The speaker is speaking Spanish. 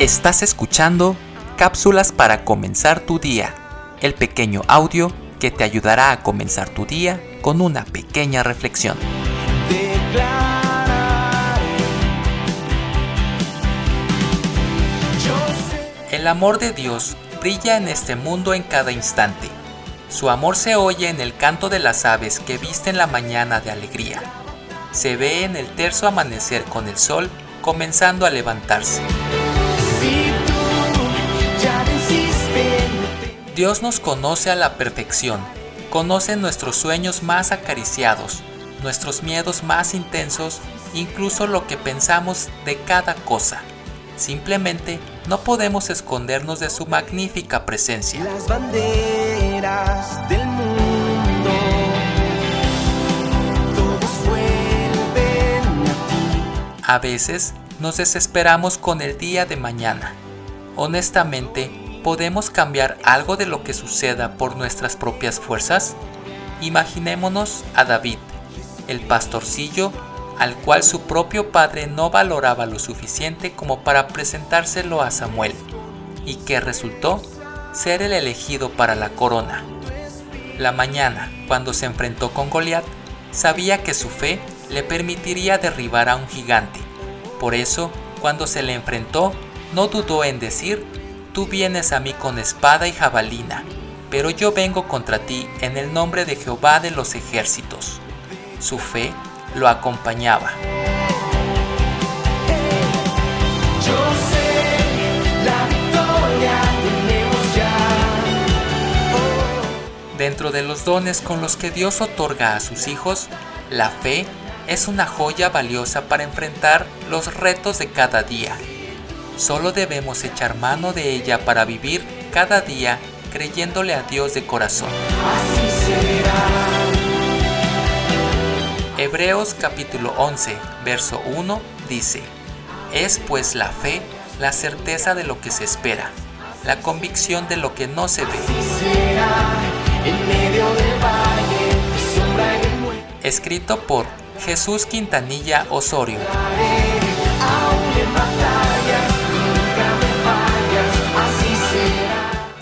Estás escuchando Cápsulas para comenzar tu día, el pequeño audio que te ayudará a comenzar tu día con una pequeña reflexión. El amor de Dios brilla en este mundo en cada instante. Su amor se oye en el canto de las aves que visten la mañana de alegría. Se ve en el terso amanecer con el sol comenzando a levantarse. Dios nos conoce a la perfección, conoce nuestros sueños más acariciados, nuestros miedos más intensos, incluso lo que pensamos de cada cosa. Simplemente no podemos escondernos de su magnífica presencia. Las banderas del mundo, a, a veces nos desesperamos con el día de mañana. Honestamente, ¿podemos cambiar algo de lo que suceda por nuestras propias fuerzas? Imaginémonos a David, el pastorcillo al cual su propio padre no valoraba lo suficiente como para presentárselo a Samuel, y que resultó ser el elegido para la corona. La mañana, cuando se enfrentó con Goliat, sabía que su fe le permitiría derribar a un gigante. Por eso, cuando se le enfrentó, no dudó en decir, Tú vienes a mí con espada y jabalina, pero yo vengo contra ti en el nombre de Jehová de los ejércitos. Su fe lo acompañaba. Dentro de los dones con los que Dios otorga a sus hijos, la fe es una joya valiosa para enfrentar los retos de cada día. Solo debemos echar mano de ella para vivir cada día creyéndole a Dios de corazón. Así será. Hebreos capítulo 11, verso 1 dice, Es pues la fe la certeza de lo que se espera, la convicción de lo que no se ve. Escrito por Jesús Quintanilla Osorio.